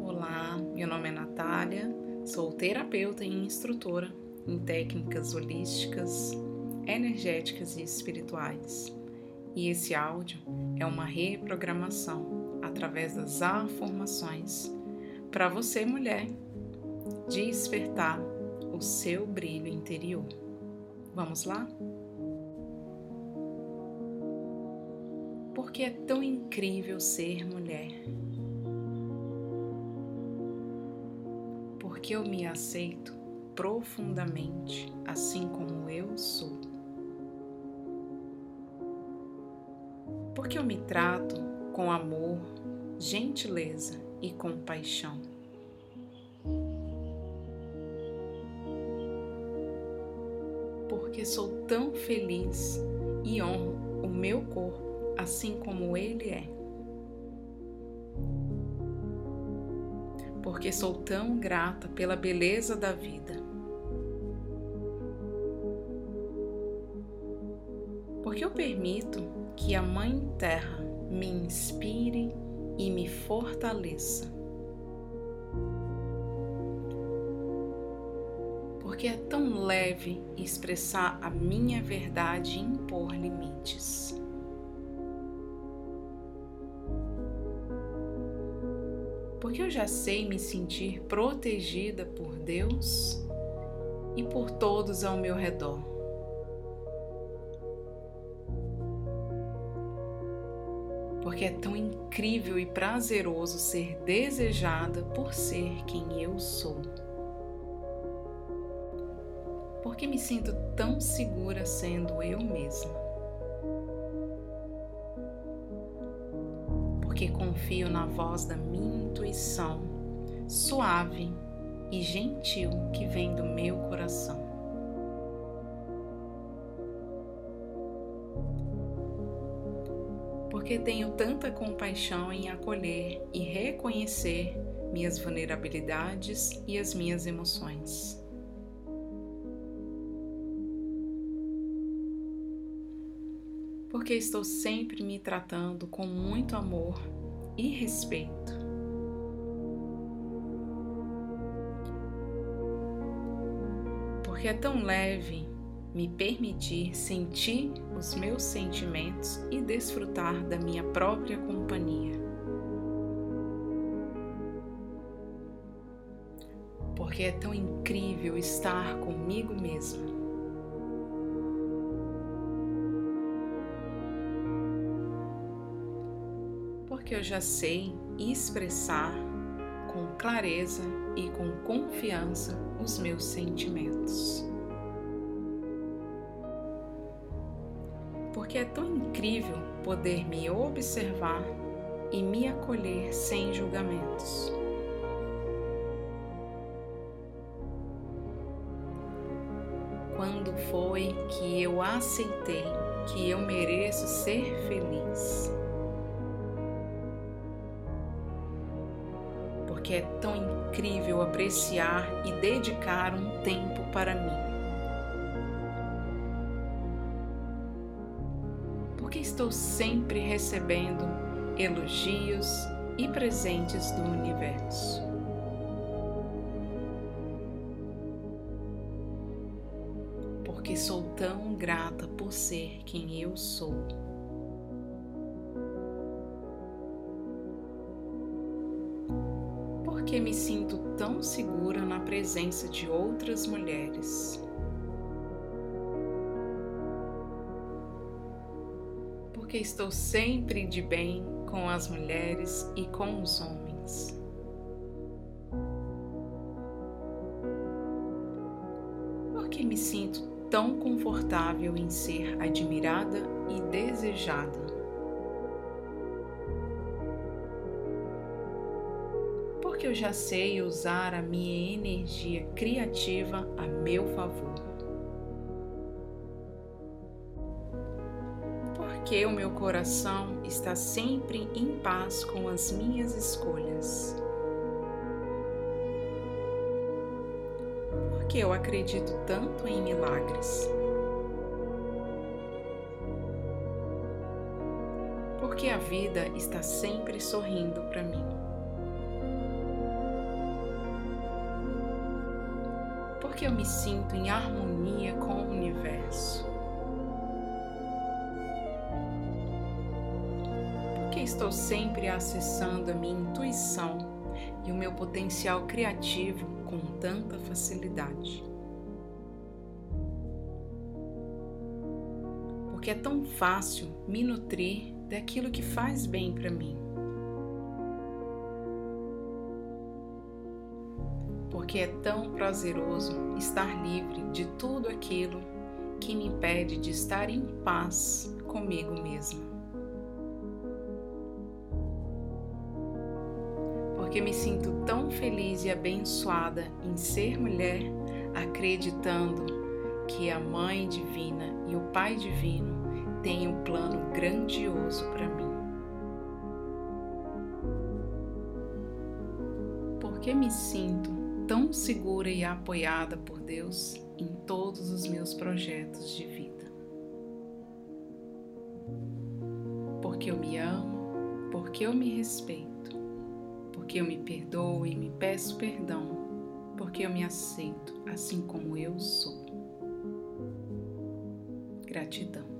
Olá, meu nome é Natália, sou terapeuta e instrutora em técnicas holísticas, energéticas e espirituais. E esse áudio é uma reprogramação através das afirmações para você, mulher, despertar o seu brilho interior. Vamos lá? Porque é tão incrível ser mulher. Porque eu me aceito profundamente assim como eu sou. Porque eu me trato com amor, gentileza e compaixão. Porque sou tão feliz e honro o meu corpo assim como Ele é. Porque sou tão grata pela beleza da vida. Porque eu permito que a Mãe Terra me inspire e me fortaleça. Porque é tão leve expressar a minha verdade e porque eu já sei me sentir protegida por Deus e por todos ao meu redor. Porque é tão incrível e prazeroso ser desejada por ser quem eu sou. Porque me sinto tão segura sendo eu mesma. Porque confio na voz da minha intuição, suave e gentil que vem do meu coração. Porque tenho tanta compaixão em acolher e reconhecer minhas vulnerabilidades e as minhas emoções. Porque estou sempre me tratando com muito amor e respeito. Porque é tão leve me permitir sentir os meus sentimentos e desfrutar da minha própria companhia. Porque é tão incrível estar comigo mesmo. Porque eu já sei expressar com clareza e com confiança os meus sentimentos. Porque é tão incrível poder me observar e me acolher sem julgamentos. Quando foi que eu aceitei que eu mereço ser feliz? Porque é tão incrível apreciar e dedicar um tempo para mim. Porque estou sempre recebendo elogios e presentes do universo. Porque sou tão grata por ser quem eu sou. Porque me sinto tão segura na presença de outras mulheres. Porque estou sempre de bem com as mulheres e com os homens. Porque me sinto tão confortável em ser admirada e desejada. Porque eu já sei usar a minha energia criativa a meu favor. Porque o meu coração está sempre em paz com as minhas escolhas. Porque eu acredito tanto em milagres. Porque a vida está sempre sorrindo para mim. Porque eu me sinto em harmonia com o universo. Porque estou sempre acessando a minha intuição e o meu potencial criativo com tanta facilidade. porque é tão fácil me nutrir daquilo que faz bem para mim. Porque é tão prazeroso estar livre de tudo aquilo que me impede de estar em paz comigo mesma. Porque me sinto tão feliz e abençoada em ser mulher, acreditando que a Mãe Divina e o Pai Divino têm um plano grandioso para mim. Porque me sinto tão segura e apoiada por Deus em todos os meus projetos de vida. Porque eu me amo, porque eu me respeito, porque eu me perdoo e me peço perdão, porque eu me aceito assim como eu sou. Gratidão.